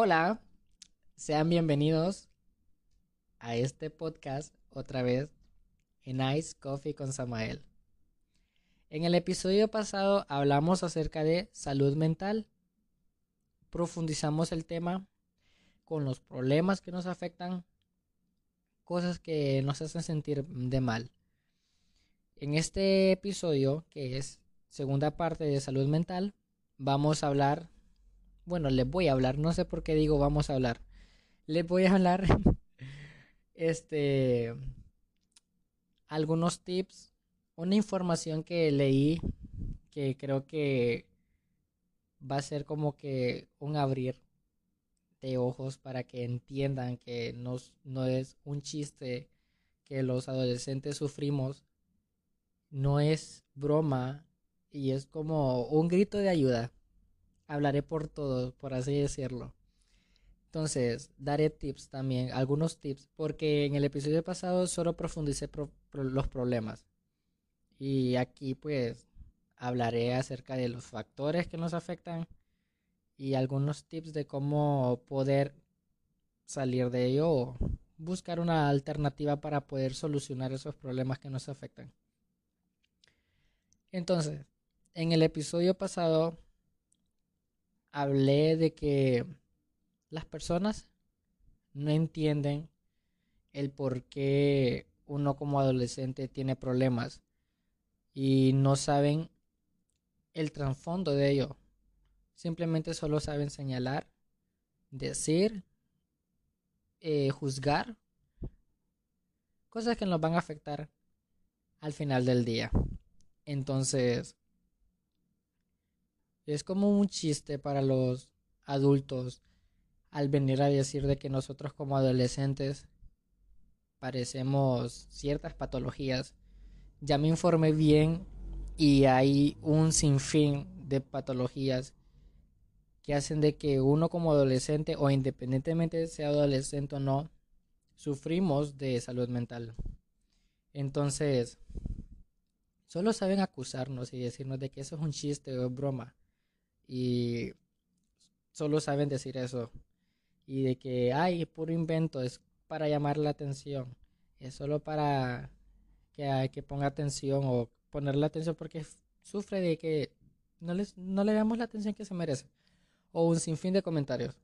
Hola, sean bienvenidos a este podcast otra vez en Ice Coffee con Samael. En el episodio pasado hablamos acerca de salud mental. Profundizamos el tema con los problemas que nos afectan, cosas que nos hacen sentir de mal. En este episodio, que es segunda parte de salud mental, vamos a hablar, bueno, les voy a hablar, no sé por qué digo vamos a hablar, les voy a hablar, este, algunos tips, una información que leí que creo que va a ser como que un abrir de ojos para que entiendan que no, no es un chiste que los adolescentes sufrimos, no es broma y es como un grito de ayuda. Hablaré por todos, por así decirlo. Entonces, daré tips también, algunos tips, porque en el episodio pasado solo profundicé los problemas. Y aquí pues hablaré acerca de los factores que nos afectan y algunos tips de cómo poder salir de ello o buscar una alternativa para poder solucionar esos problemas que nos afectan. Entonces, en el episodio pasado hablé de que las personas no entienden el por qué uno como adolescente tiene problemas y no saben el trasfondo de ello. Simplemente solo saben señalar, decir, eh, juzgar, cosas que nos van a afectar al final del día. Entonces, es como un chiste para los adultos al venir a decir de que nosotros como adolescentes parecemos ciertas patologías. Ya me informé bien y hay un sinfín de patologías que hacen de que uno como adolescente o independientemente de sea adolescente o no, sufrimos de salud mental. Entonces, Solo saben acusarnos y decirnos de que eso es un chiste o es broma. Y solo saben decir eso. Y de que, ay, puro invento, es para llamar la atención. Es solo para que, que ponga atención o ponerle atención porque sufre de que no, les, no le damos la atención que se merece. O un sinfín de comentarios.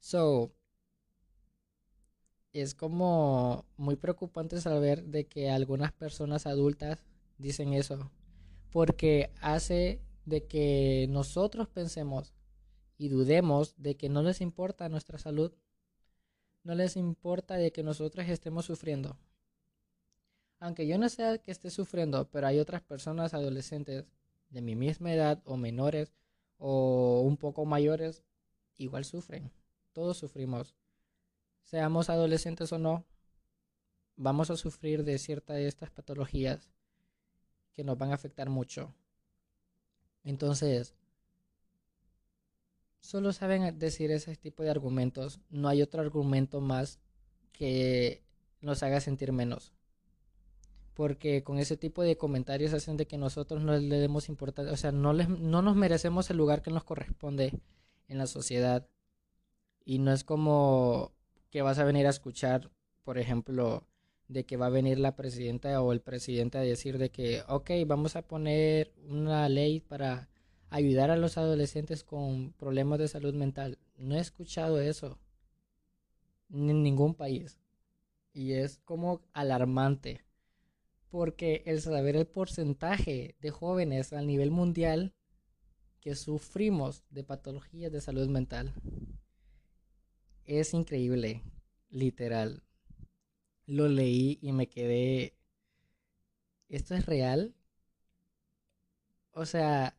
So, es como muy preocupante saber de que algunas personas adultas dicen eso, porque hace de que nosotros pensemos y dudemos de que no les importa nuestra salud, no les importa de que nosotros estemos sufriendo. Aunque yo no sea que esté sufriendo, pero hay otras personas adolescentes de mi misma edad o menores o un poco mayores, igual sufren. Todos sufrimos seamos adolescentes o no, vamos a sufrir de ciertas de estas patologías que nos van a afectar mucho. Entonces, solo saben decir ese tipo de argumentos. No hay otro argumento más que nos haga sentir menos. Porque con ese tipo de comentarios hacen de que nosotros no le demos importancia, o sea, no, les, no nos merecemos el lugar que nos corresponde en la sociedad. Y no es como que vas a venir a escuchar, por ejemplo, de que va a venir la presidenta o el presidente a decir de que, ok, vamos a poner una ley para ayudar a los adolescentes con problemas de salud mental. No he escuchado eso en ningún país. Y es como alarmante. Porque el saber el porcentaje de jóvenes a nivel mundial que sufrimos de patologías de salud mental es increíble, literal. Lo leí y me quedé... ¿Esto es real? O sea,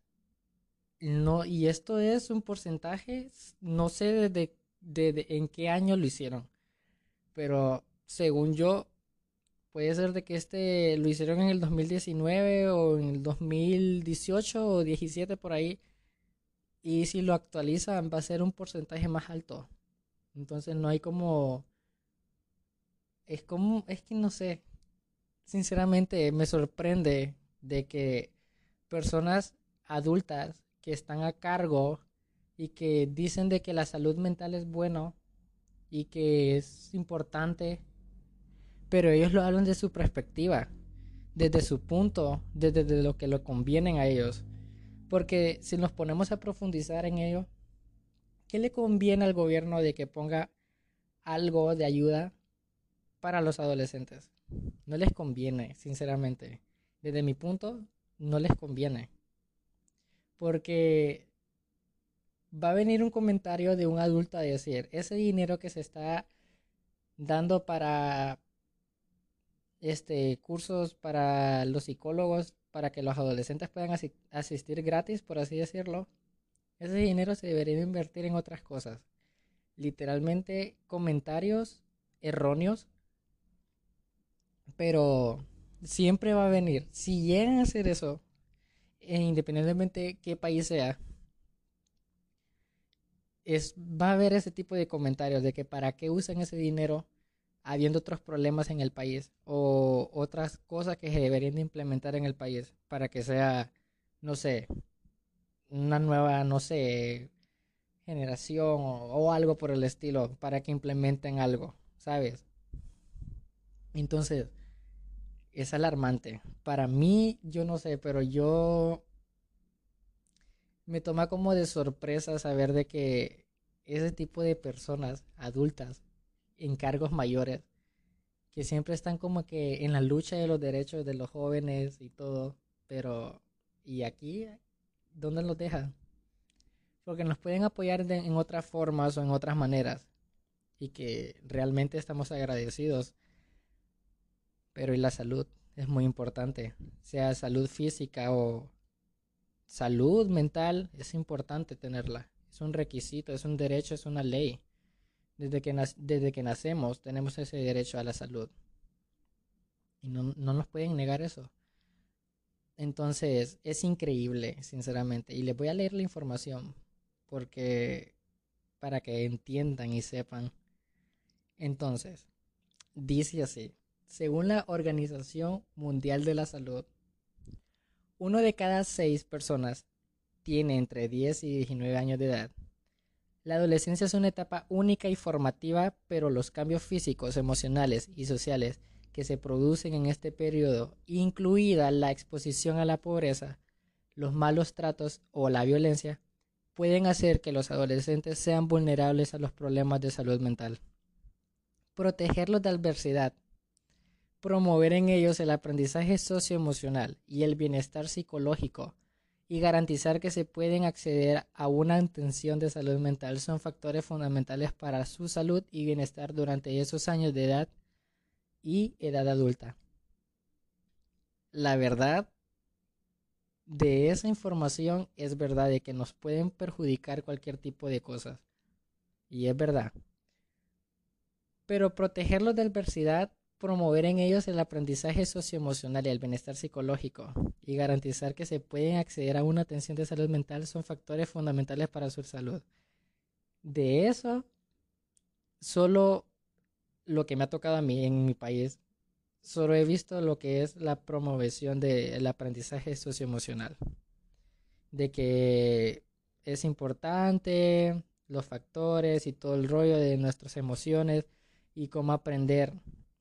no, y esto es un porcentaje, no sé desde de, en qué año lo hicieron, pero según yo, puede ser de que este lo hicieron en el 2019 o en el 2018 o 17 por ahí, y si lo actualizan va a ser un porcentaje más alto. Entonces no hay como... Es como... Es que no sé. Sinceramente me sorprende de que personas adultas que están a cargo y que dicen de que la salud mental es bueno y que es importante, pero ellos lo hablan de su perspectiva, desde su punto, desde lo que lo conviene a ellos. Porque si nos ponemos a profundizar en ello, ¿qué le conviene al gobierno de que ponga algo de ayuda para los adolescentes? No les conviene, sinceramente. Desde mi punto, no les conviene. Porque va a venir un comentario de un adulto a decir, ese dinero que se está dando para este cursos para los psicólogos para que los adolescentes puedan asistir gratis, por así decirlo, ese dinero se debería invertir en otras cosas. Literalmente comentarios erróneos, pero siempre va a venir. Si llegan a hacer eso, e independientemente qué país sea, es, va a haber ese tipo de comentarios de que para qué usan ese dinero habiendo otros problemas en el país o otras cosas que se deberían de implementar en el país para que sea, no sé, una nueva, no sé, generación o, algo por el estilo para que implementen algo, ¿sabes? Entonces, es alarmante. Para mí, yo no sé, pero yo me toma como de sorpresa saber de que ese tipo de personas adultas en cargos mayores que siempre están como que en la lucha de los derechos de los jóvenes y todo, pero ¿y aquí dónde los dejan? Porque nos pueden apoyar en otras formas o en otras maneras y que realmente estamos agradecidos. Pero y la salud es muy importante, sea salud física o salud mental, es importante tenerla. Es un requisito, es un derecho, es una ley. Desde que, desde que nacemos tenemos ese derecho a la salud. Y no, no nos pueden negar eso. Entonces, es increíble, sinceramente. Y les voy a leer la información porque para que entiendan y sepan. Entonces, dice así, según la Organización Mundial de la Salud, uno de cada seis personas tiene entre 10 y 19 años de edad la adolescencia es una etapa única y formativa, pero los cambios físicos, emocionales y sociales que se producen en este periodo, incluida la exposición a la pobreza, los malos tratos o la violencia, pueden hacer que los adolescentes sean vulnerables a los problemas de salud mental. Protegerlos de adversidad. Promover en ellos el aprendizaje socioemocional y el bienestar psicológico y garantizar que se pueden acceder a una atención de salud mental son factores fundamentales para su salud y bienestar durante esos años de edad y edad adulta. La verdad de esa información es verdad de que nos pueden perjudicar cualquier tipo de cosas. Y es verdad. Pero protegerlos de adversidad promover en ellos el aprendizaje socioemocional y el bienestar psicológico y garantizar que se pueden acceder a una atención de salud mental son factores fundamentales para su salud. De eso, solo lo que me ha tocado a mí en mi país, solo he visto lo que es la promoción del aprendizaje socioemocional. De que es importante los factores y todo el rollo de nuestras emociones y cómo aprender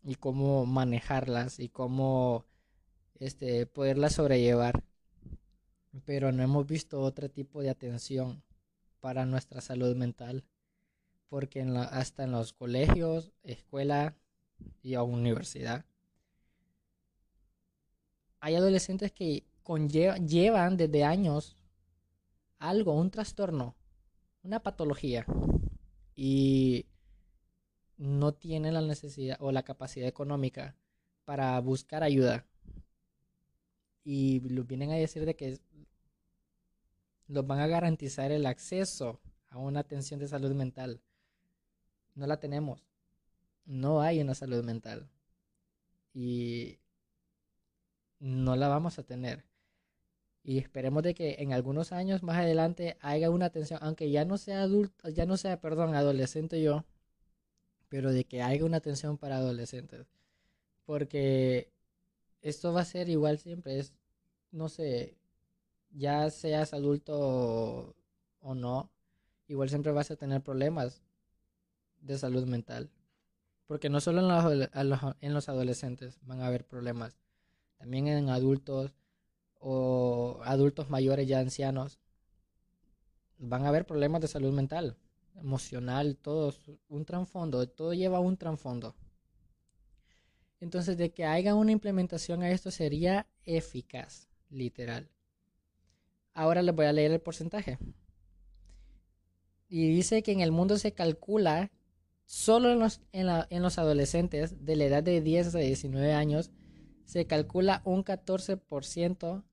y cómo manejarlas y cómo este, poderlas sobrellevar. Pero no hemos visto otro tipo de atención para nuestra salud mental. Porque en hasta en los colegios, escuela y universidad hay adolescentes que llevan desde años algo, un trastorno, una patología. Y no tienen la necesidad o la capacidad económica para buscar ayuda. Y lo vienen a decir de que los van a garantizar el acceso a una atención de salud mental. No la tenemos. No hay una salud mental. Y no la vamos a tener. Y esperemos de que en algunos años más adelante haya una atención, aunque ya no sea adulto, ya no sea, perdón, adolescente yo, pero de que haya una atención para adolescentes. Porque esto va a ser igual siempre, es, no sé, ya seas adulto o, no, igual siempre vas a tener problemas de salud mental. Porque no solo en los, en los adolescentes van a haber problemas, también en adultos o adultos mayores ya ancianos van a haber problemas de salud mental, emocional, todo, un trasfondo, todo lleva un trasfondo. Entonces, de que haya una implementación a esto sería eficaz, literal. Ahora les voy a leer el porcentaje. Y dice que en el mundo se calcula, solo en los, en, los adolescentes de la edad de 10 a 19 años, se calcula un 14%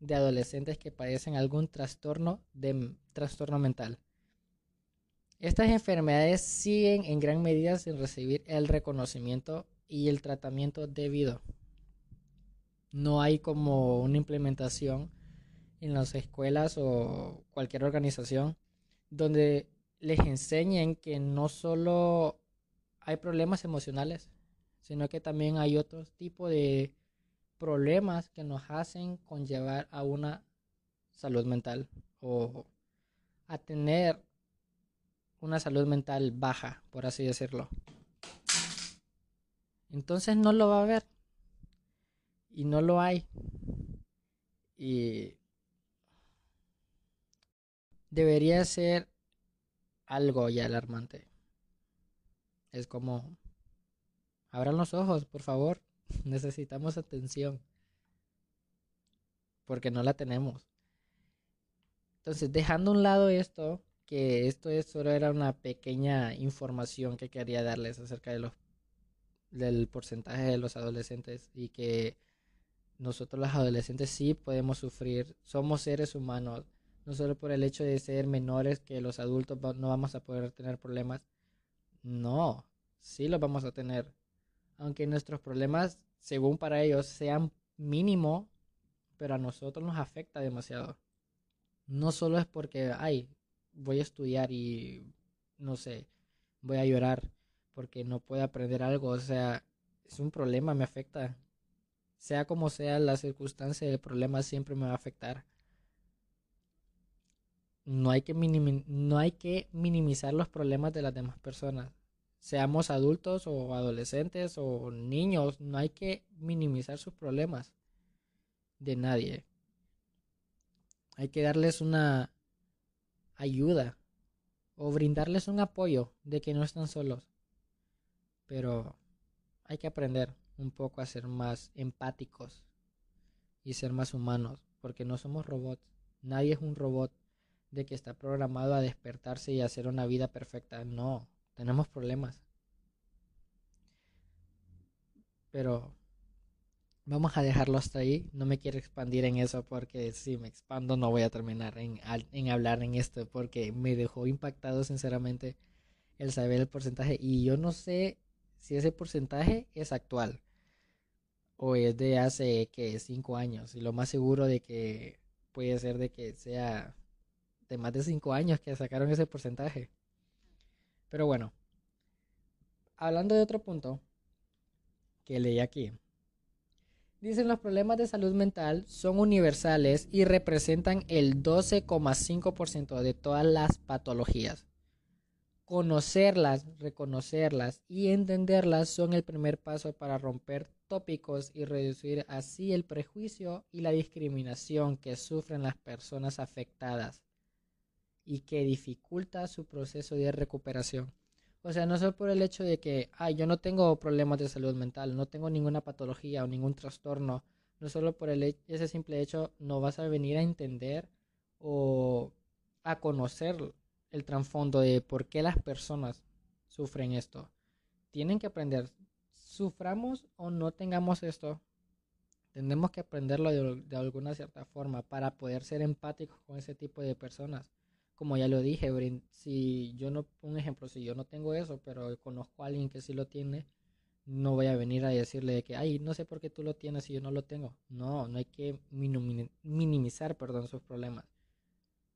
de adolescentes que padecen algún trastorno, de, trastorno mental. Estas enfermedades siguen en gran medida sin recibir el reconocimiento y el tratamiento debido. No hay como una implementación en las escuelas o cualquier organización donde les enseñen que no solo hay problemas emocionales, sino que también hay otro tipo de problemas que nos hacen conllevar a una salud mental o a tener una salud mental baja, por así decirlo. Entonces no lo va a ver. Y no lo hay. Y debería ser algo ya alarmante. Es como, abran los ojos, por favor. Necesitamos atención. Porque no la tenemos. Entonces, dejando a un lado esto, que esto es, solo era una pequeña información que quería darles acerca de los del porcentaje de los adolescentes y que nosotros los adolescentes sí podemos sufrir, somos seres humanos, no solo por el hecho de ser menores que los adultos no vamos a poder tener problemas, no, sí los vamos a tener, aunque nuestros problemas, según para ellos, sean mínimo, pero a nosotros nos afecta demasiado. No solo es porque, ay, voy a estudiar y, no sé, voy a llorar porque no puedo aprender algo, o sea, es un problema, me afecta. Sea como sea la circunstancia, el problema siempre me va a afectar. No hay que, no hay que minimizar los problemas de las demás personas seamos adultos o adolescentes o niños, no hay que minimizar sus problemas de nadie. Hay que darles una ayuda o brindarles un apoyo de que no están solos. Pero hay que aprender un poco a ser más empáticos y ser más humanos, porque no somos robots. Nadie es un robot de que está programado a despertarse y hacer una vida perfecta. No, tenemos problemas. Pero vamos a dejarlo hasta ahí. No me quiero expandir en eso porque si me expando no voy a terminar en, hablar en esto porque me dejó impactado sinceramente el saber el porcentaje. Y yo no sé si ese porcentaje es actual o es de hace que cinco años. Y lo más seguro de que puede ser de que sea de más de cinco años que sacaron ese porcentaje. Pero bueno, hablando de otro punto que leí aquí. Dicen los problemas de salud mental son universales y representan el 12,5% de todas las patologías. Conocerlas, reconocerlas y entenderlas son el primer paso para romper tópicos y reducir así el prejuicio y la discriminación que sufren las personas afectadas y que dificulta su proceso de recuperación. O sea, no solo por el hecho de que, ay, yo no tengo problemas de salud mental, no tengo ninguna patología o ningún trastorno, no solo por el, ese simple hecho no vas a venir a entender o a conocer el trasfondo de por qué las personas sufren esto. Tienen que aprender, suframos o no tengamos esto, tenemos que aprenderlo de, de alguna cierta forma para poder ser empáticos con ese tipo de personas como ya lo dije, si yo no, un ejemplo, si yo no tengo eso, pero conozco a alguien que sí lo tiene, no voy a venir a decirle que, ay, no sé por qué tú lo tienes y yo no lo tengo. No, no hay que minimizar, perdón, sus problemas.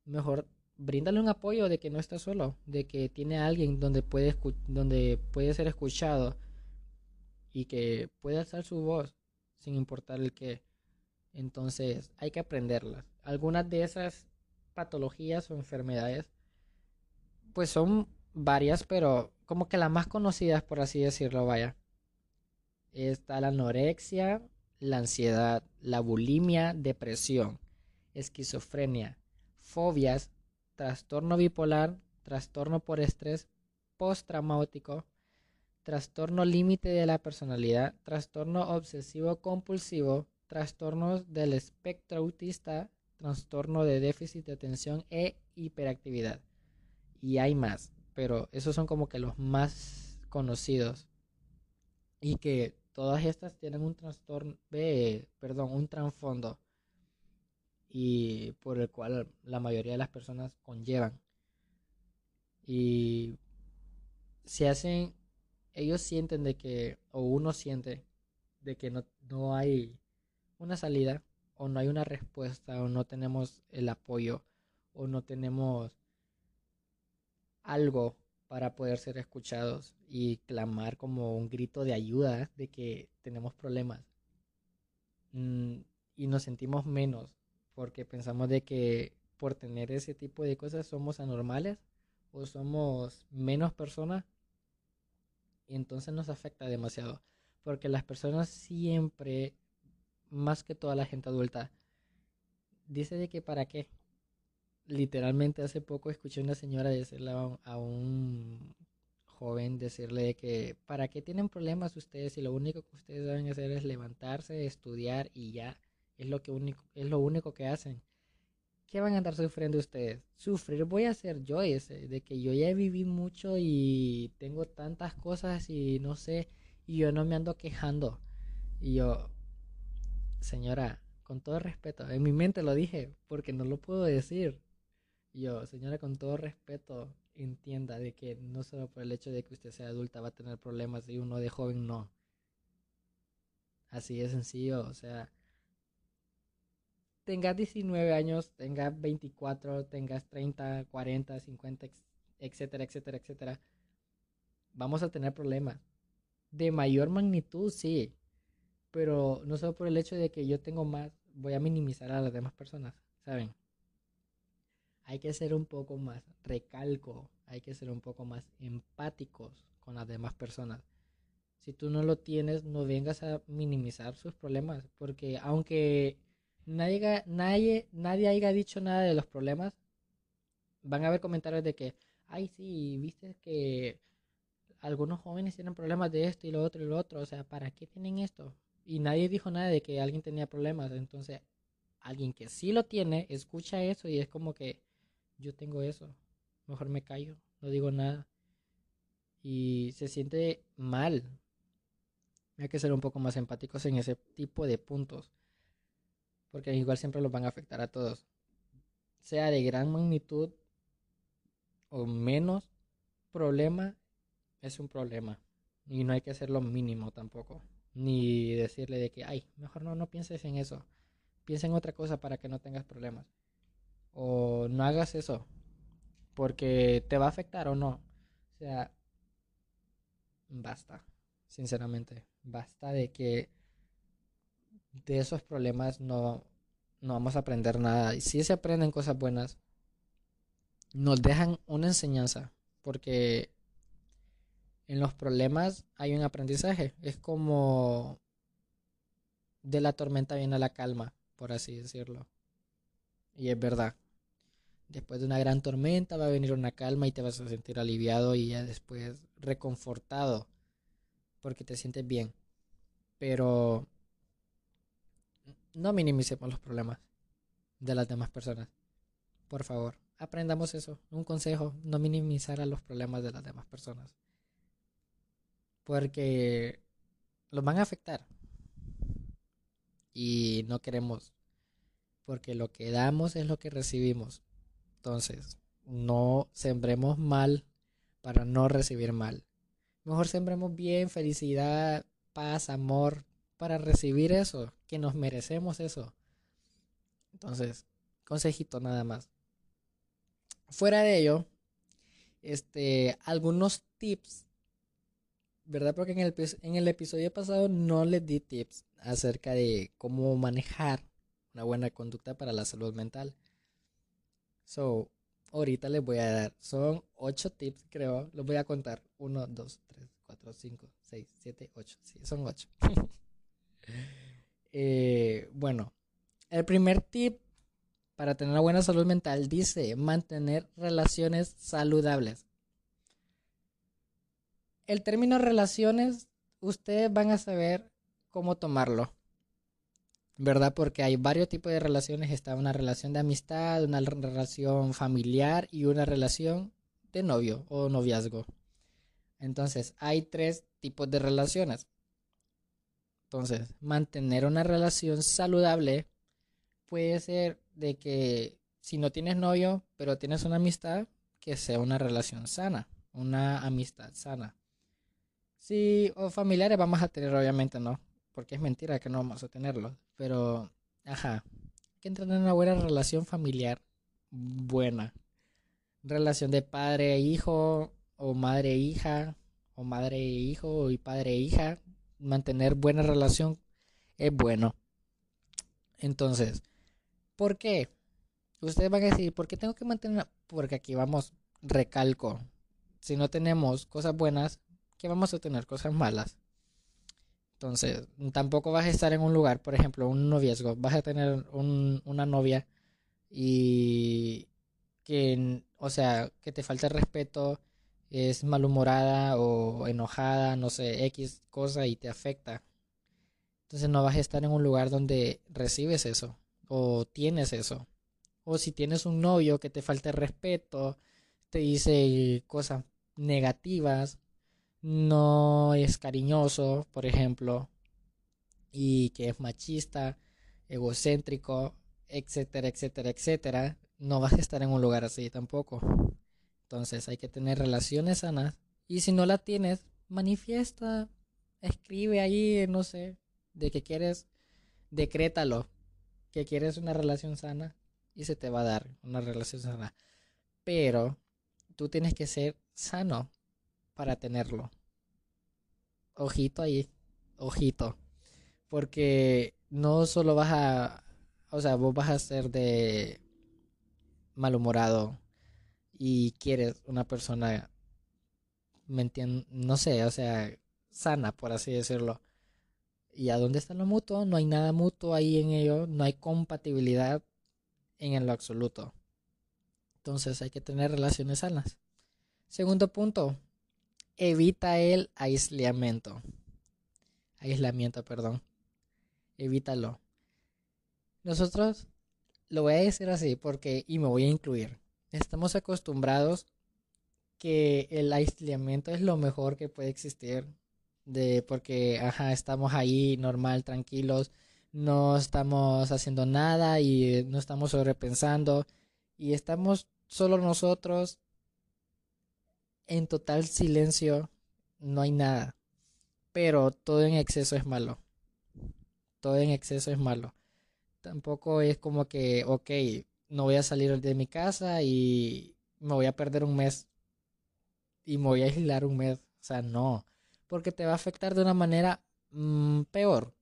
Mejor bríndale un apoyo de que no está solo, de que tiene a alguien donde puede, donde puede ser escuchado y que puede alzar su voz sin importar el que. Entonces hay que aprenderlas. Algunas de esas patologías o enfermedades Pues son varias, pero como que las más conocidas, por así decirlo, vaya. Está la anorexia, la ansiedad, la bulimia, depresión, esquizofrenia, fobias, trastorno bipolar, trastorno por estrés postraumático, trastorno límite de la personalidad, trastorno obsesivo compulsivo, trastornos del espectro autista, trastorno de déficit de atención e hiperactividad. Y hay más, pero esos son como que los más conocidos. Y que todas estas tienen un trastorno, eh, perdón, un trasfondo y por el cual la mayoría de las personas conllevan. Y se hacen, ellos sienten de que, o uno siente de que no, no hay una salida, o no hay una respuesta, o no tenemos el apoyo, o no tenemos algo para poder ser escuchados y clamar como un grito de ayuda de que tenemos problemas. Mm, y nos sentimos menos porque pensamos de que por tener ese tipo de cosas somos anormales o somos menos personas y entonces nos afecta demasiado porque las personas siempre más que toda la gente adulta dice de que para qué literalmente hace poco escuché una señora decirle a un, joven decirle de que para qué tienen problemas ustedes y lo único que ustedes deben hacer es levantarse estudiar y ya es lo que único es lo único que hacen ¿qué van a andar sufriendo ustedes? Sufrir voy a ser yo ese, de que yo ya viví mucho y tengo tantas cosas y no sé, y yo no me ando quejando. Y yo, señora, con todo respeto, en mi mente lo dije, porque no lo puedo decir. Yo, señora, con todo respeto, entienda de que no solo por el hecho de que usted sea adulta va a tener problemas y uno de joven no. Así de sencillo, o sea, tengas 19 años, tengas 24, tengas 30, 40, 50, etcétera, etcétera, etcétera, vamos a tener problemas. De mayor magnitud, sí, pero no solo por el hecho de que yo tengo más, voy a minimizar a las demás personas, ¿saben? Hay que ser un poco más, recalco, hay que ser un poco más empáticos con las demás personas. Si tú no lo tienes, no vengas a minimizar sus problemas, porque aunque nadie, nadie, nadie haya dicho nada de los problemas, van a haber comentarios de que, ay, sí, viste que algunos jóvenes tienen problemas de esto y lo otro y lo otro, o sea, ¿para qué tienen esto? Y nadie dijo nada de que alguien tenía problemas, entonces alguien que sí lo tiene, escucha eso y es como que yo tengo eso, mejor me callo, no digo nada. Y se siente mal. Hay que ser un poco más empáticos en ese tipo de puntos porque igual siempre los van a afectar a todos. Sea de gran magnitud o menos problema, es un problema. Y no hay que hacerlo mínimo tampoco. Ni decirle de que, ay, mejor no, no pienses en eso. Piensa en otra cosa para que no tengas problemas. O no hagas eso. Porque te va a afectar o no. O sea, basta. Sinceramente. Basta de que de esos problemas no, no vamos a aprender nada. Y si se aprenden cosas buenas, nos dejan una enseñanza, porque en los problemas hay un aprendizaje. Es como de la tormenta viene la calma, por así decirlo. Y es verdad. Después de una gran tormenta va a venir una calma y te vas a sentir aliviado y ya después reconfortado porque te sientes bien. Pero no minimicemos los problemas de las demás personas. Por favor, aprendamos eso. Un consejo, no minimizar a los problemas de las demás personas. Porque los van a afectar. Y no queremos. Porque lo que damos es lo que recibimos. Entonces, no sembremos mal para no recibir mal. Mejor sembremos bien, felicidad, paz, amor, para recibir eso, que nos merecemos eso. Entonces, consejito nada más. Fuera de ello, este, algunos tips, ¿verdad? Porque en el, en el episodio pasado no les di tips acerca de cómo manejar una buena conducta para la salud mental. So, ahorita les voy a dar. Son ocho tips, creo. Los voy a contar. Uno, dos, tres, cuatro, cinco, seis, siete, ocho. Sí, son ocho. Eh, bueno, el primer tip para tener una buena salud mental dice mantener relaciones saludables. El término relaciones, ustedes van a saber cómo tomarlo. ¿verdad? Porque hay varios tipos de relaciones. Está una relación de amistad, una relación familiar y una relación de novio o noviazgo. Entonces, hay tres tipos de relaciones. Entonces, mantener una relación saludable puede ser de que si no tienes novio, pero tienes una amistad, que sea una relación sana, una amistad sana. Si o familiares vamos a tener, obviamente, ¿no? Porque es mentira que no vamos a tenerlo. Pero, ajá, que entrar en una buena relación familiar. Buena. Relación de padre e hijo, o madre e hija, o madre e hijo, y padre e hija. Mantener buena relación es bueno. Entonces, ¿por qué? Ustedes van a decir, ¿por qué tengo que mantener? Porque aquí vamos, recalco. Si no tenemos cosas buenas, ¿qué vamos a tener? Cosas malas. Entonces, tampoco vas a estar en un lugar, por ejemplo, un noviazgo, vas a tener una novia y que, o sea, que te falta respeto, es malhumorada o enojada, no sé, X cosa y te afecta. Entonces no vas a estar en un lugar donde recibes eso o tienes eso. O si tienes un novio que te falta respeto, te dice cosas negativas, no es cariñoso, por ejemplo, y que es machista, egocéntrico, etcétera, etcétera, etcétera, no vas a estar en un lugar así tampoco. Entonces hay que tener relaciones sanas y si no la tienes, manifiesta, escribe ahí, no sé, de que quieres, decrétalo, que quieres una relación sana y se te va a dar una relación sana. Pero tú tienes que ser sano para tenerlo. Ojito ahí, ojito. Porque no solo vas a, o sea, vos vas a ser de malhumorado y quieres una persona, me entiendo, no sé, o sea, sana, por así decirlo. ¿Y a dónde está lo mutuo? No hay nada mutuo ahí en ello, no hay compatibilidad en lo absoluto. Entonces hay que tener relaciones sanas. Segundo punto, evita el aislamiento. Aislamiento, perdón. Evítalo. Nosotros, lo voy a decir así porque, y me voy a incluir, estamos acostumbrados que el aislamiento es lo mejor que puede existir. De, porque, ajá, estamos ahí normal, tranquilos, no estamos haciendo nada y no estamos sobrepensando y estamos solo nosotros en total silencio, no hay nada. Pero todo en exceso es malo. Todo en exceso es malo. Tampoco es como que, ok, no voy a salir de mi casa y me voy a perder un mes y me voy a aislar un mes. O sea, no. Porque te va a afectar de una manera mm, peor.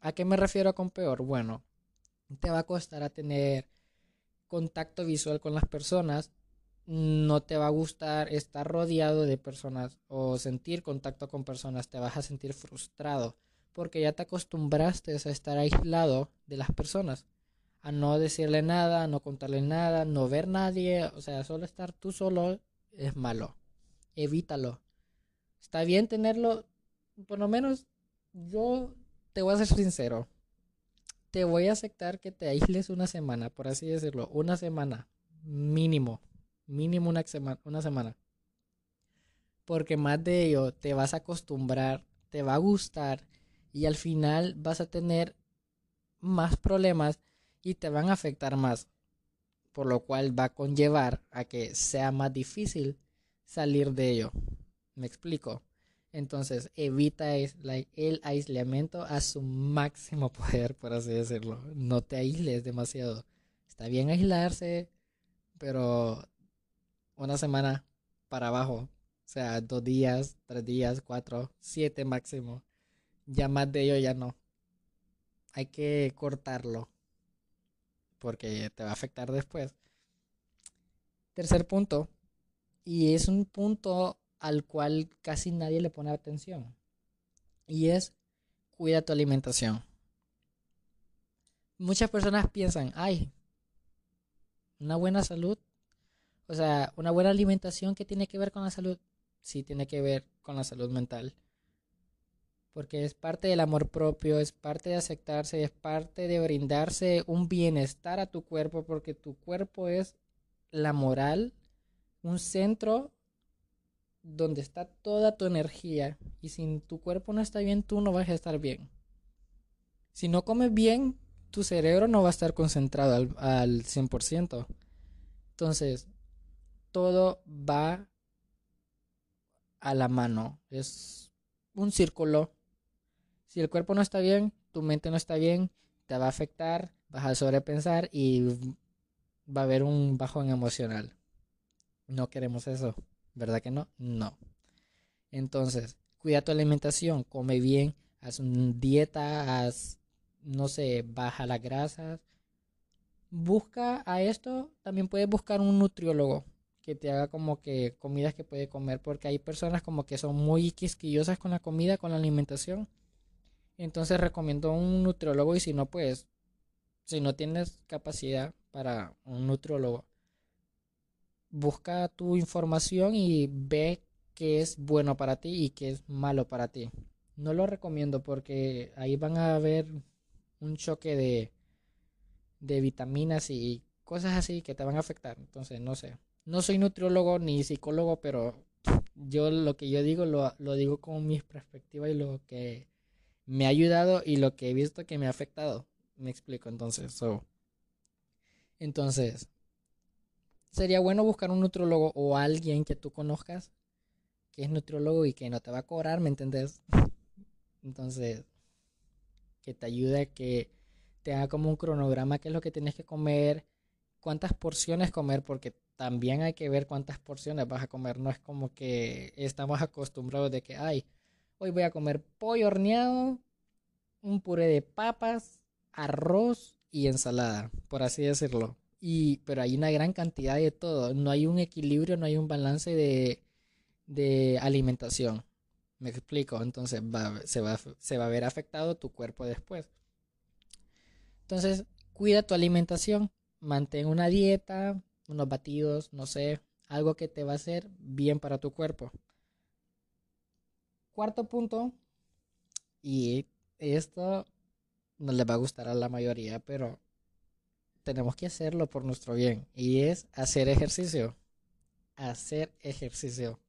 ¿A qué me refiero con peor? Bueno, te va a costar a tener contacto visual con las personas no te va a gustar estar rodeado de personas o sentir contacto con personas, te vas a sentir frustrado porque ya te acostumbraste a estar aislado de las personas, a no decirle nada, a no contarle nada, no ver nadie, o sea, solo estar tú solo es malo. Evítalo. Está bien tenerlo, por lo menos yo te voy a ser sincero. Te voy a aceptar que te aísles una semana, por así decirlo, una semana mínimo mínimo una semana, una semana. Porque más de ello te vas a acostumbrar, te va a gustar y al final vas a tener más problemas y te van a afectar más. Por lo cual va a conllevar a que sea más difícil salir de ello. ¿Me explico? Entonces evita el aislamiento a su máximo poder, por así decirlo. No te aísles demasiado. Está bien aislarse, pero una semana para abajo. O sea, dos días, tres días, cuatro, siete máximo. Ya más de ello ya no. Hay que cortarlo. Porque te va a afectar después. Tercer punto, y es un punto al cual casi nadie le pone atención, y es cuida tu alimentación. Muchas personas piensan, ay, una buena salud, o sea, una buena alimentación que tiene que ver con la salud, sí tiene que ver con la salud mental. Porque es parte del amor propio, es parte de aceptarse, es parte de brindarse un bienestar a tu cuerpo, porque tu cuerpo es la moral, un centro donde está toda tu energía. Y si tu cuerpo no está bien, tú no vas a estar bien. Si no comes bien, tu cerebro no va a estar concentrado al, al 100%. Entonces, todo va a la mano. Es un círculo. Si el cuerpo no está bien, tu mente no está bien, te va a afectar, vas a sobrepensar y va a haber un bajón emocional. No queremos eso, ¿verdad que no? No. Entonces, cuida tu alimentación, come bien, haz una dieta, haz, no sé, baja las grasas. Busca a esto, también puedes buscar un nutriólogo que te haga como que comidas que puede comer, porque hay personas como que son muy quisquillosas con la comida, con la alimentación. Entonces recomiendo un nutriólogo y si no, pues, si no tienes capacidad para un nutriólogo, busca tu información y ve qué es bueno para ti y qué es malo para ti. No lo recomiendo porque ahí van a haber un choque de, de vitaminas y cosas así que te van a afectar. Entonces, no sé. No soy nutriólogo ni psicólogo, pero yo lo que yo digo lo, digo con mis perspectivas y lo que me ha ayudado y lo que he visto que me ha afectado. Me explico entonces. So. Entonces, sería bueno buscar un nutriólogo o alguien que tú conozcas que es nutriólogo y que no te va a cobrar, ¿me entendés? Entonces, que te ayude que te haga como un cronograma qué es lo que tienes que comer, cuántas porciones comer, porque también hay que ver cuántas porciones vas a comer. No es como que estamos acostumbrados de que, ay, hoy voy a comer pollo horneado, un puré de papas, arroz y ensalada, por así decirlo. Y, pero hay una gran cantidad de todo. No hay un equilibrio, no hay un balance de, de alimentación. Me explico. Entonces se, va, se va a ver afectado tu cuerpo después. Entonces, cuida tu alimentación. Mantén una dieta, unos batidos, no sé, algo que te va a hacer bien para tu cuerpo. Cuarto punto, y esto no le va a gustar a la mayoría, pero tenemos que hacerlo por nuestro bien, y es hacer ejercicio. Hacer ejercicio.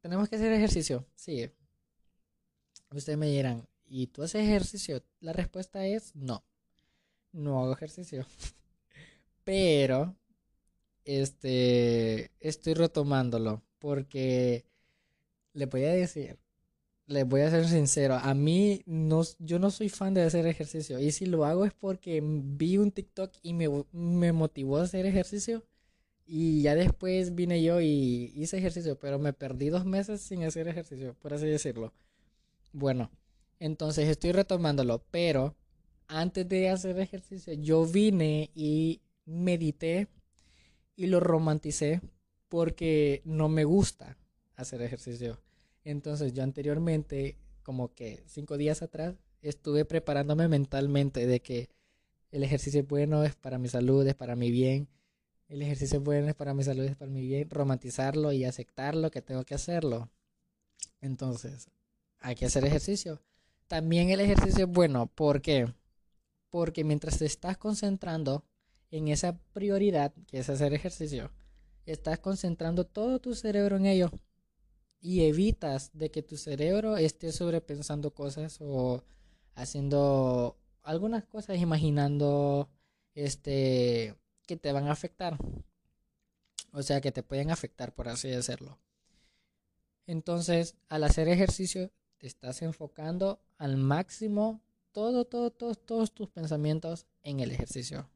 Tenemos que hacer ejercicio, sí. Ustedes me dirán, ¿y tú haces ejercicio? La respuesta es no. No hago ejercicio. pero este estoy retomándolo porque le voy a decir, le voy a ser sincero, a mí no, yo no soy fan de hacer ejercicio y si lo hago es porque vi un TikTok y me, me motivó a hacer ejercicio y ya después vine yo y hice ejercicio, pero me perdí dos meses sin hacer ejercicio, por así decirlo. Bueno, entonces estoy retomándolo, pero antes de hacer ejercicio yo vine y medité y lo romanticé porque no me gusta hacer ejercicio. Entonces yo anteriormente, como que cinco días atrás, estuve preparándome mentalmente de que el ejercicio es bueno, es para mi salud, es para mi bien. El ejercicio es bueno, es para mi salud, es para mi bien. Romantizarlo y aceptarlo que tengo que hacerlo. Entonces, hay que hacer ejercicio. También el ejercicio es bueno. ¿Por qué? Porque mientras te estás concentrando en esa prioridad que es hacer ejercicio, estás concentrando todo tu cerebro en ello y evitas de que tu cerebro esté sobrepensando cosas o haciendo algunas cosas imaginando este que te van a afectar. O sea, que te pueden afectar por así decirlo. Entonces, al hacer ejercicio te estás enfocando al máximo todo, todo, todos, todos tus pensamientos en el ejercicio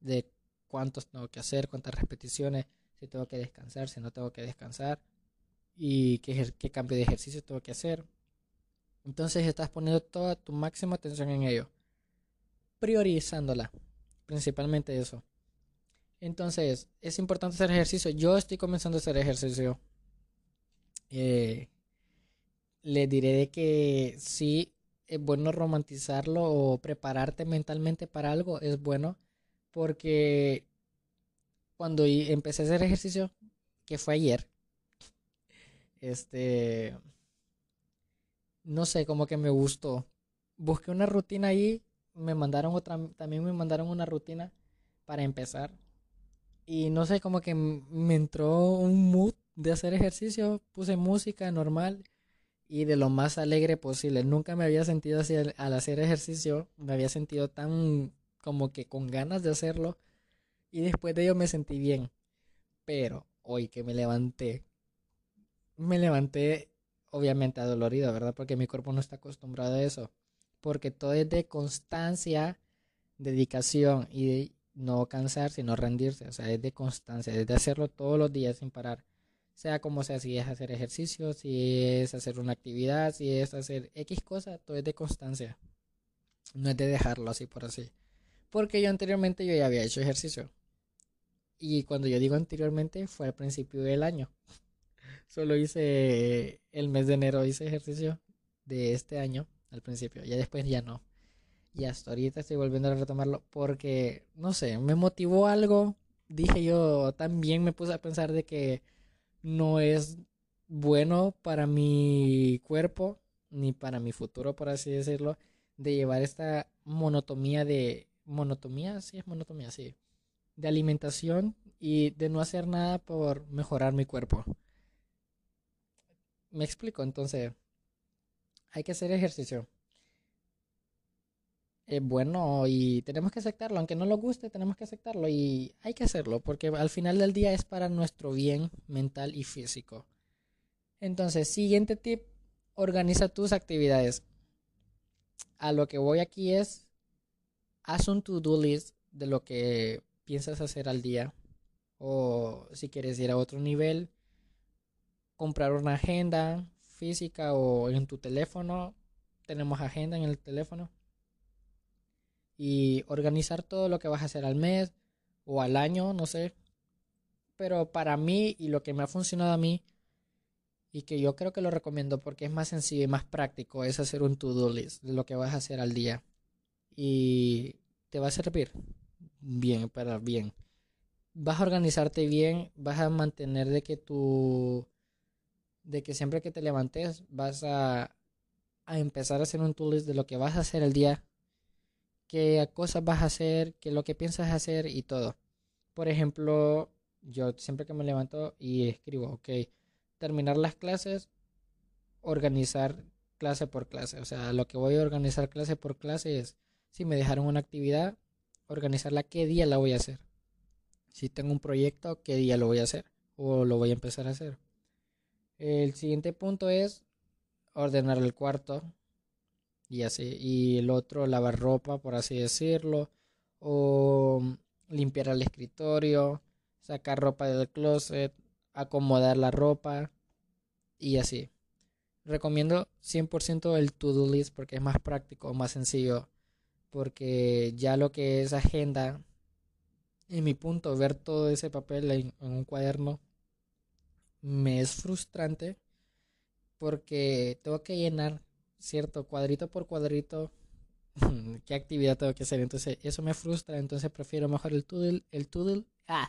de cuántos tengo que hacer, cuántas repeticiones, si tengo que descansar, si no tengo que descansar y qué, qué cambio de ejercicio tengo que hacer. Entonces estás poniendo toda tu máxima atención en ello, priorizándola, principalmente eso. Entonces, es importante hacer ejercicio. Yo estoy comenzando a hacer ejercicio. Eh, le diré de que sí es bueno romantizarlo o prepararte mentalmente para algo, es bueno, porque cuando empecé a hacer ejercicio, que fue ayer, este, no sé, como que me gustó. Busqué una rutina ahí, me mandaron otra, también me mandaron una rutina para empezar. Y no sé, como que me entró un mood de hacer ejercicio, puse música normal y de lo más alegre posible. Nunca me había sentido así al, hacer ejercicio, me había sentido tan como que con ganas de hacerlo y después de ello me sentí bien. Pero hoy que me levanté, me levanté obviamente adolorido, ¿verdad? Porque mi cuerpo no está acostumbrado a eso. Porque todo es de constancia, dedicación y de no cansar, sino rendirse. O sea, es de constancia, es de hacerlo todos los días sin parar sea como sea, si es hacer ejercicio, si es hacer una actividad, si es hacer X cosa, todo es de constancia. No es de dejarlo así por así. Porque yo anteriormente yo ya había hecho ejercicio. Y cuando yo digo anteriormente fue al principio del año. Solo hice el mes de enero hice ejercicio de este año al principio. Ya después ya no. Y hasta ahorita estoy volviendo a retomarlo porque, no sé, me motivó algo. Dije yo, también me puse a pensar de que no es bueno para mi cuerpo ni para mi futuro, por así decirlo, de llevar esta monotomía de monotomía, sí es monotomía, sí, de alimentación y de no hacer nada por mejorar mi cuerpo. Me explico, entonces hay que hacer ejercicio. Bueno y tenemos que aceptarlo, aunque no nos guste, tenemos que aceptarlo y hay que hacerlo porque al final del día es para nuestro bien mental y físico. Entonces, siguiente tip, organiza tus actividades. A lo que voy aquí es, haz un to-do list de lo que piensas hacer al día o si quieres ir a otro nivel, comprar una agenda física o en tu teléfono. Tenemos agenda en el teléfono y organizar todo lo que vas a hacer al mes o al año, no sé. Pero para mí y lo que me ha funcionado a mí y que yo creo que lo recomiendo porque es más sencillo y más práctico es hacer un to-do list de lo que vas a hacer al día. Y te va a servir bien, para bien. Vas a organizarte bien, vas a mantener de que tu de que siempre que te levantes vas a, a empezar a hacer un to-do list de lo que vas a hacer el día qué cosas vas a hacer, qué lo que piensas hacer y todo. Por ejemplo, yo siempre que me levanto y escribo, ok, terminar las clases, organizar clase por clase. O sea, lo que voy a organizar clase por clase es, si me dejaron una actividad, organizarla qué día la voy a hacer. Si tengo un proyecto, qué día lo voy a hacer o lo voy a empezar a hacer. El siguiente punto es ordenar el cuarto, y así. Y el otro, lavar ropa, por así decirlo. O limpiar el escritorio, sacar ropa del closet, acomodar la ropa y así. Recomiendo 100% el to-do list porque es más práctico, más sencillo. Porque ya lo que es agenda, en mi punto, ver todo ese papel en un cuaderno me es frustrante porque tengo que llenar cierto, cuadrito por cuadrito, qué actividad tengo que hacer. Entonces, eso me frustra. Entonces, prefiero mejor el Toodle, el Toodle, ah,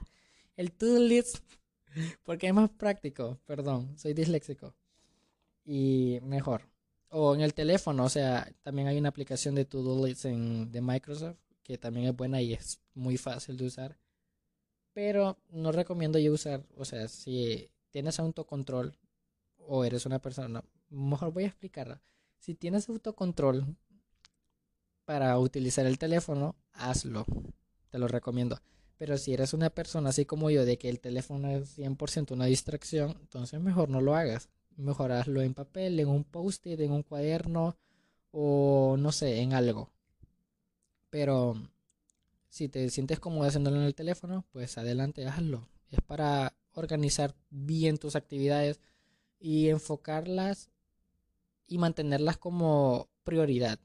el Toodle List, porque es más práctico. Perdón, soy disléxico. Y mejor. O en el teléfono, o sea, también hay una aplicación de To-Do en, de Microsoft que también es buena y es muy fácil de usar. Pero no recomiendo yo usar, o sea, si tienes autocontrol o eres una persona, mejor voy a explicarla si tienes autocontrol para utilizar el teléfono, hazlo. Te lo recomiendo. Pero si eres una persona así como yo, de que el teléfono es 100% una distracción, entonces mejor no lo hagas. Mejor hazlo en papel, en un post-it, en un cuaderno o no sé, en algo. Pero si te sientes cómodo haciéndolo en el teléfono, pues adelante, hazlo. Es para organizar bien tus actividades y enfocarlas y mantenerlas como prioridad.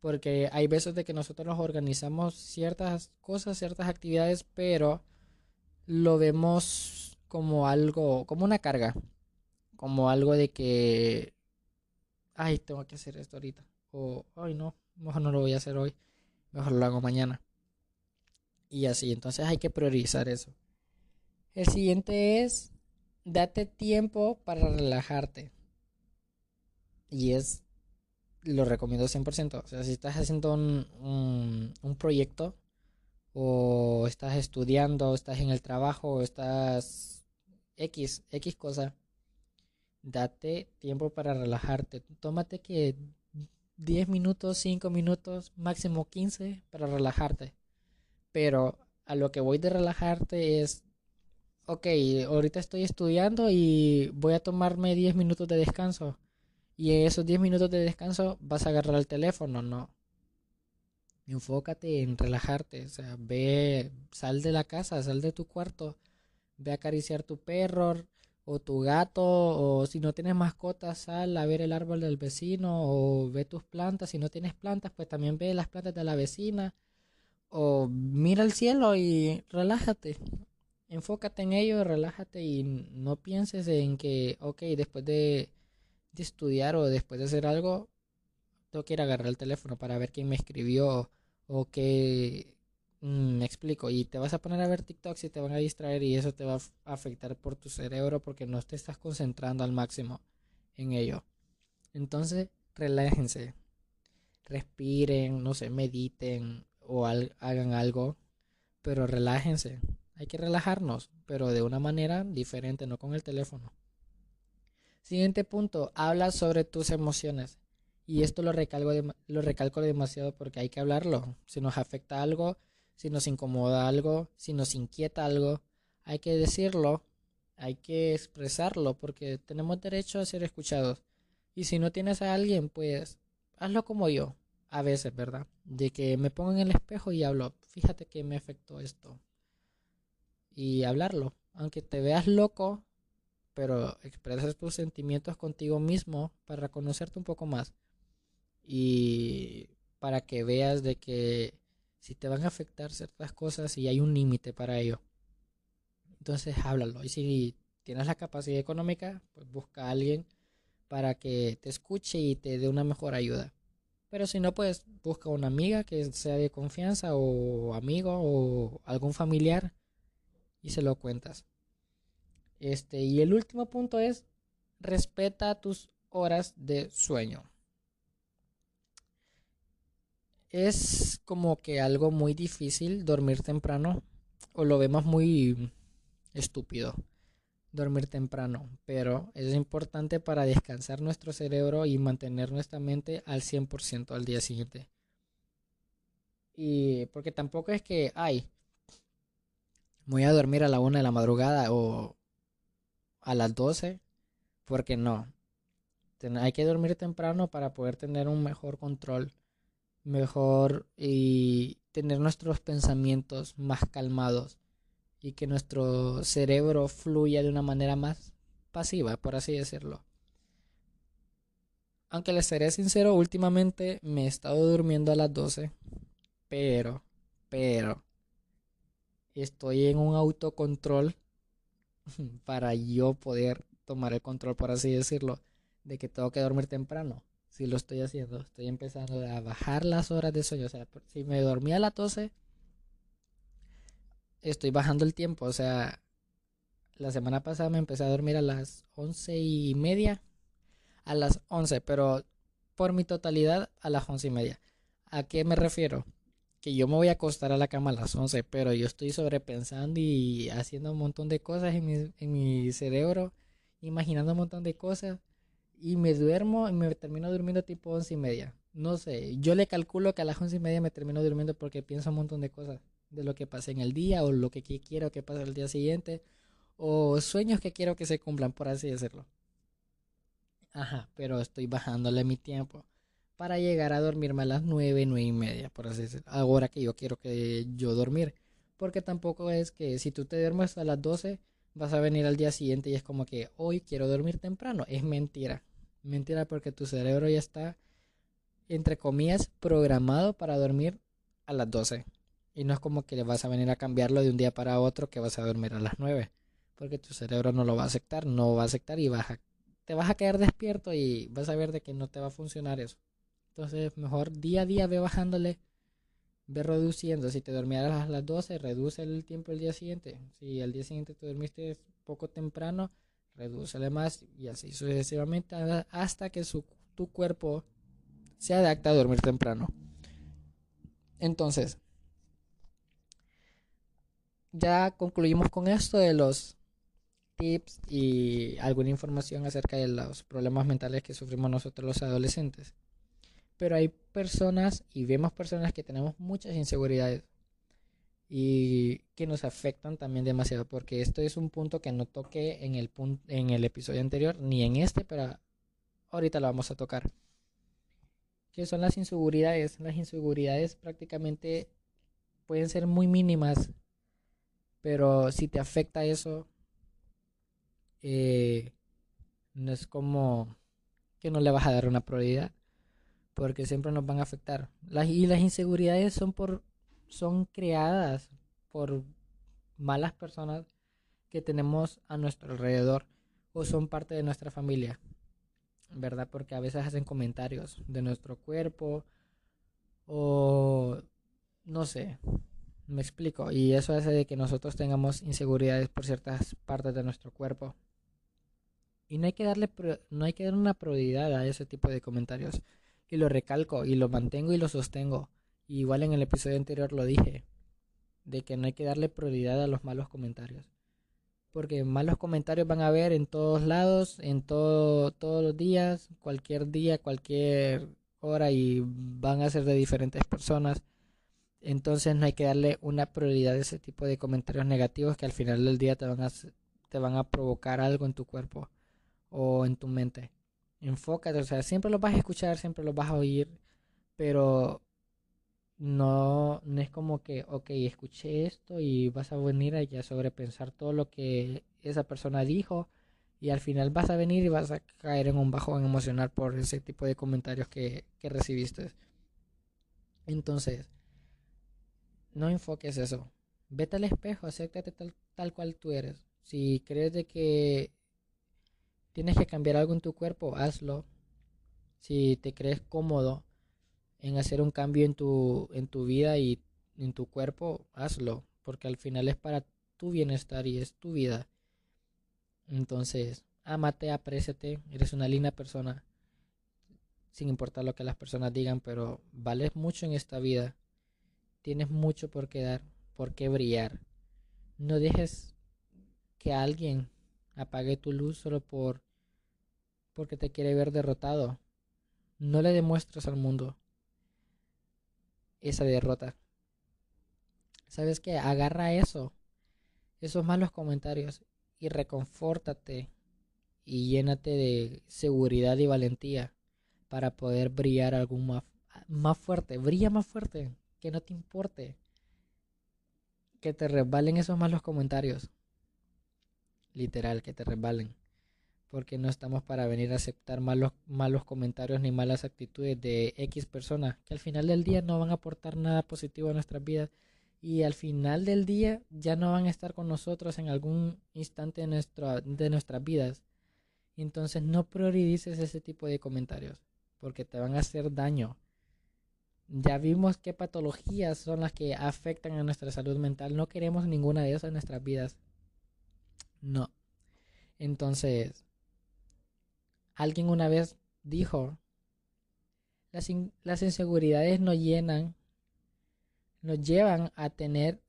Porque hay veces de que nosotros nos organizamos ciertas cosas, ciertas actividades, pero lo vemos como algo, como una carga, como algo de que, ay, tengo que hacer esto ahorita, o, ay, no, mejor no lo voy a hacer hoy, mejor lo hago mañana. Y así, entonces hay que priorizar eso. El siguiente es, date tiempo para relajarte. Y es, lo recomiendo 100%. O sea, si estás haciendo un, un, proyecto, o estás estudiando, o estás en el trabajo, o estás X, X cosa, date tiempo para relajarte. Tómate que 10 minutos, 5 minutos, máximo 15 para relajarte. Pero a lo que voy de relajarte es, ok, ahorita estoy estudiando y voy a tomarme 10 minutos de descanso. Y en esos 10 minutos de descanso vas a agarrar el teléfono, no. Enfócate en relajarte, o sea, ve, sal de la casa, sal de tu cuarto, ve a acariciar tu perro o tu gato, o si no tienes mascotas, sal a ver el árbol del vecino, o ve tus plantas, si no tienes plantas, pues también ve las plantas de la vecina o mira el cielo y relájate. Enfócate en ello, relájate y no pienses en que, ok, después de, estudiar o después de hacer algo, tengo que ir a agarrar el teléfono para ver quién me escribió o qué me explico. Y te vas a poner a ver TikToks y te van a distraer y eso te va a afectar por tu cerebro porque no te estás concentrando al máximo en ello. Entonces, relájense, respiren, no sé, mediten, o hagan algo, pero relájense. Hay que relajarnos, pero de una manera diferente, no con el teléfono. Siguiente punto, habla sobre tus emociones. Y esto lo recalco, lo recalco demasiado porque hay que hablarlo. Si nos afecta algo, si nos incomoda algo, si nos inquieta algo, hay que decirlo, hay que expresarlo porque tenemos derecho a ser escuchados. Y si no tienes a alguien, pues hazlo como yo, a veces, ¿verdad? De que me pongo en el espejo y hablo, fíjate que me afectó esto. Y hablarlo, aunque te veas loco, pero expresas tus sentimientos contigo mismo para conocerte un poco más. Y para que veas de que si te van a afectar ciertas cosas y hay un límite para ello. Entonces háblalo. Y si tienes la capacidad económica, pues busca a alguien para que te escuche y te dé una mejor ayuda. Pero si no, pues busca una amiga que sea de confianza o amigo o algún familiar y se lo cuentas. Este, y el último punto es respeta tus horas de sueño. Es como que algo muy difícil dormir temprano o lo vemos muy estúpido dormir temprano, pero es importante para descansar nuestro cerebro y mantener nuestra mente al 100% al día siguiente. Y porque tampoco es que, ay, voy a dormir a la una de la madrugada o a las 12, porque no. hay que dormir temprano para poder tener un mejor control, mejor y tener nuestros pensamientos más calmados y que nuestro cerebro fluya de una manera más pasiva, por así decirlo. Aunque les seré sincero, últimamente me he estado durmiendo a las 12, pero, pero, estoy en un autocontrol para yo poder tomar el control, por así decirlo, de que tengo que dormir temprano. Si lo estoy haciendo, estoy empezando a bajar las horas de sueño. O sea, si me dormía a las 12, estoy bajando el tiempo. O sea, la semana pasada me empecé a dormir a las once y media. A las once, pero por mi totalidad a las once y media. ¿A qué me refiero? Que yo me voy a acostar a la cama a las once, pero yo estoy sobrepensando y haciendo un montón de cosas en mi, en mi cerebro, imaginando un montón de cosas, y me duermo y me termino durmiendo tipo once y media. No sé, yo le calculo que a las once y media me termino durmiendo porque pienso un montón de cosas de lo que pase en el día o lo que quiero que pase el día siguiente o sueños que quiero que se cumplan, por así decirlo. Ajá, pero estoy bajándole mi tiempo para llegar a dormirme a las nueve, nueve y media, por así decirlo. Ahora que yo quiero que yo dormir. Porque tampoco es que si tú te duermes a las 12, vas a venir al día siguiente y es como que hoy quiero dormir temprano. Es mentira. Mentira porque tu cerebro ya está, entre comillas, programado para dormir a las 12 Y no es como que le vas a venir a cambiarlo de un día para otro que vas a dormir a las 9. Porque tu cerebro no lo va a aceptar, no va a aceptar y vas a, te vas a quedar despierto y vas a ver de que no te va a funcionar eso. Entonces, mejor día a día ve bajándole, ve reduciendo. Si te dormías a las 12, reduce el tiempo el día siguiente. Si al día siguiente te dormiste poco temprano, redúcele más y así sucesivamente hasta que su, tu cuerpo se adapta a dormir temprano. Entonces, ya concluimos con esto de los tips y alguna información acerca de los problemas mentales que sufrimos nosotros los adolescentes. Pero hay personas y vemos personas que tenemos muchas inseguridades y que nos afectan también demasiado porque esto es un punto que no toqué en el en el episodio anterior ni en este, pero ahorita lo vamos a tocar. ¿Qué son las inseguridades? Las inseguridades prácticamente pueden ser muy mínimas, pero si te afecta eso, eh, no es como que no le vas a dar una prioridad porque siempre nos van a afectar. Las, y las inseguridades son por son creadas por malas personas que tenemos a nuestro alrededor o son parte de nuestra familia. ¿Verdad? Porque a veces hacen comentarios de nuestro cuerpo o no sé, me explico. Y eso hace de que nosotros tengamos inseguridades por ciertas partes de nuestro cuerpo. Y no hay que darle no hay que dar una prioridad a ese tipo de comentarios y lo recalco y lo mantengo y lo sostengo. Igual en el episodio anterior lo dije, de que no hay que darle prioridad a los malos comentarios. Porque malos comentarios van a haber en todos lados, en todo, todos los días, cualquier día, cualquier hora y van a ser de diferentes personas. Entonces no hay que darle una prioridad a ese tipo de comentarios negativos que al final del día te van a, te van a provocar algo en tu cuerpo o en tu mente enfócate, o sea, siempre lo vas a escuchar, siempre lo vas a oír, pero no, es como que, ok, escuché esto y vas a venir a ya sobrepensar todo lo que esa persona dijo y al final vas a venir y vas a caer en un bajón emocional por ese tipo de comentarios que, que recibiste. Entonces, no enfoques eso. Vete al espejo, acéptate tal, tal cual tú eres. Si crees de que tienes que cambiar algo en tu cuerpo, hazlo. Si te crees cómodo en hacer un cambio en tu, en tu vida y en tu cuerpo, hazlo, porque al final es para tu bienestar y es tu vida. Entonces, ámate, apréciate, eres una linda persona, sin importar lo que las personas digan, pero vales mucho en esta vida. Tienes mucho por qué dar, por qué brillar. No dejes que alguien apague tu luz solo por porque te quiere ver derrotado. No le demuestres al mundo esa derrota. ¿Sabes qué? Agarra eso, esos malos comentarios y reconfórtate y llénate de seguridad y valentía para poder brillar algún más, más fuerte. Brilla más fuerte, que no te importe que te resbalen esos malos comentarios. Literal, que te resbalen porque no estamos para venir a aceptar malos, malos comentarios ni malas actitudes de X personas que al final del día no van a aportar nada positivo a nuestras vidas y al final del día ya no van a estar con nosotros en algún instante de, de nuestras vidas. Entonces no priorices ese tipo de comentarios porque te van a hacer daño. Ya vimos qué patologías son las que afectan a nuestra salud mental. No queremos ninguna de esas en nuestras vidas. No. Entonces, Alguien una vez dijo, las, inseguridades nos llenan, nos llevan a tener,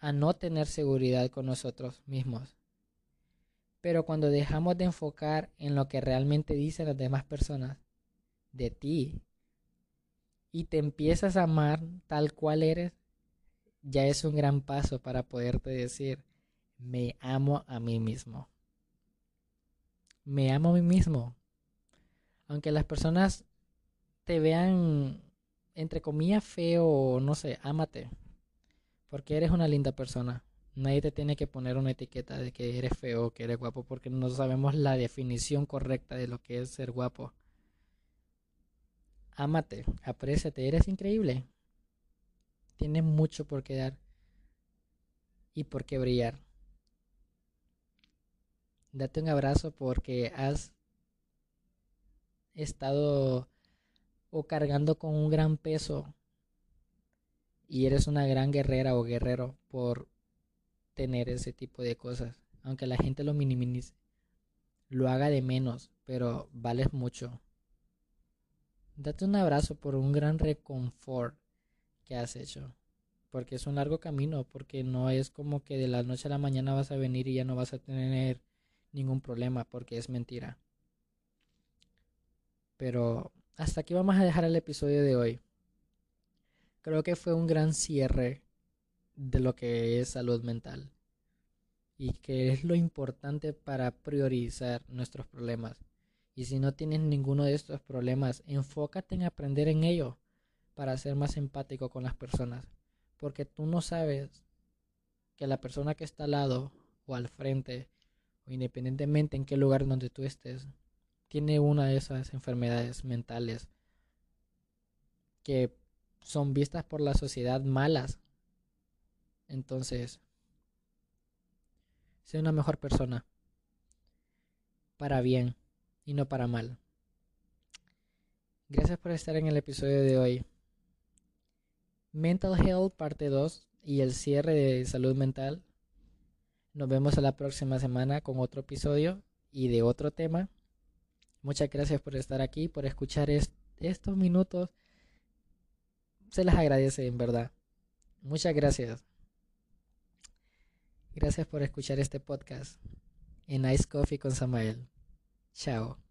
a no tener seguridad con nosotros mismos. Pero cuando dejamos de enfocar en lo que realmente dicen las demás personas de ti y te empiezas a amar tal cual eres, ya es un gran paso para poderte decir, me amo a mí mismo me amo a mí mismo. Aunque las personas te vean, entre comillas, feo no sé, ámate. Porque eres una linda persona. Nadie te tiene que poner una etiqueta de que eres feo o que eres guapo porque no sabemos la definición correcta de lo que es ser guapo. Ámate, apréciate, eres increíble. Tienes mucho por qué dar y por qué brillar. Date un abrazo porque has estado o cargando con un gran peso y eres una gran guerrera o guerrero por tener ese tipo de cosas. Aunque la gente lo minimice, lo haga de menos, pero vales mucho. Date un abrazo por un gran reconfort que has hecho. Porque es un largo camino, porque no es como que de la noche a la mañana vas a venir y ya no vas a tener ningún problema, porque es mentira. Pero hasta aquí vamos a dejar el episodio de hoy. Creo que fue un gran cierre de lo que es salud mental y que es lo importante para priorizar nuestros problemas. Y si no tienes ninguno de estos problemas, enfócate en aprender en ello para ser más empático con las personas, porque tú no sabes que la persona que está al lado o al frente independientemente en qué lugar donde tú estés tiene una de esas enfermedades mentales que son vistas por la sociedad malas. Entonces, sé una mejor persona. Para bien y no para mal. Gracias por estar en el episodio de hoy. Mental Health parte 2 y el cierre de salud mental. Nos vemos a la próxima semana con otro episodio y de otro tema. Muchas gracias por estar aquí, por escuchar estos minutos. Se les agradece, en verdad. Muchas gracias. Gracias por escuchar este podcast en Ice Coffee con Samael. Chao.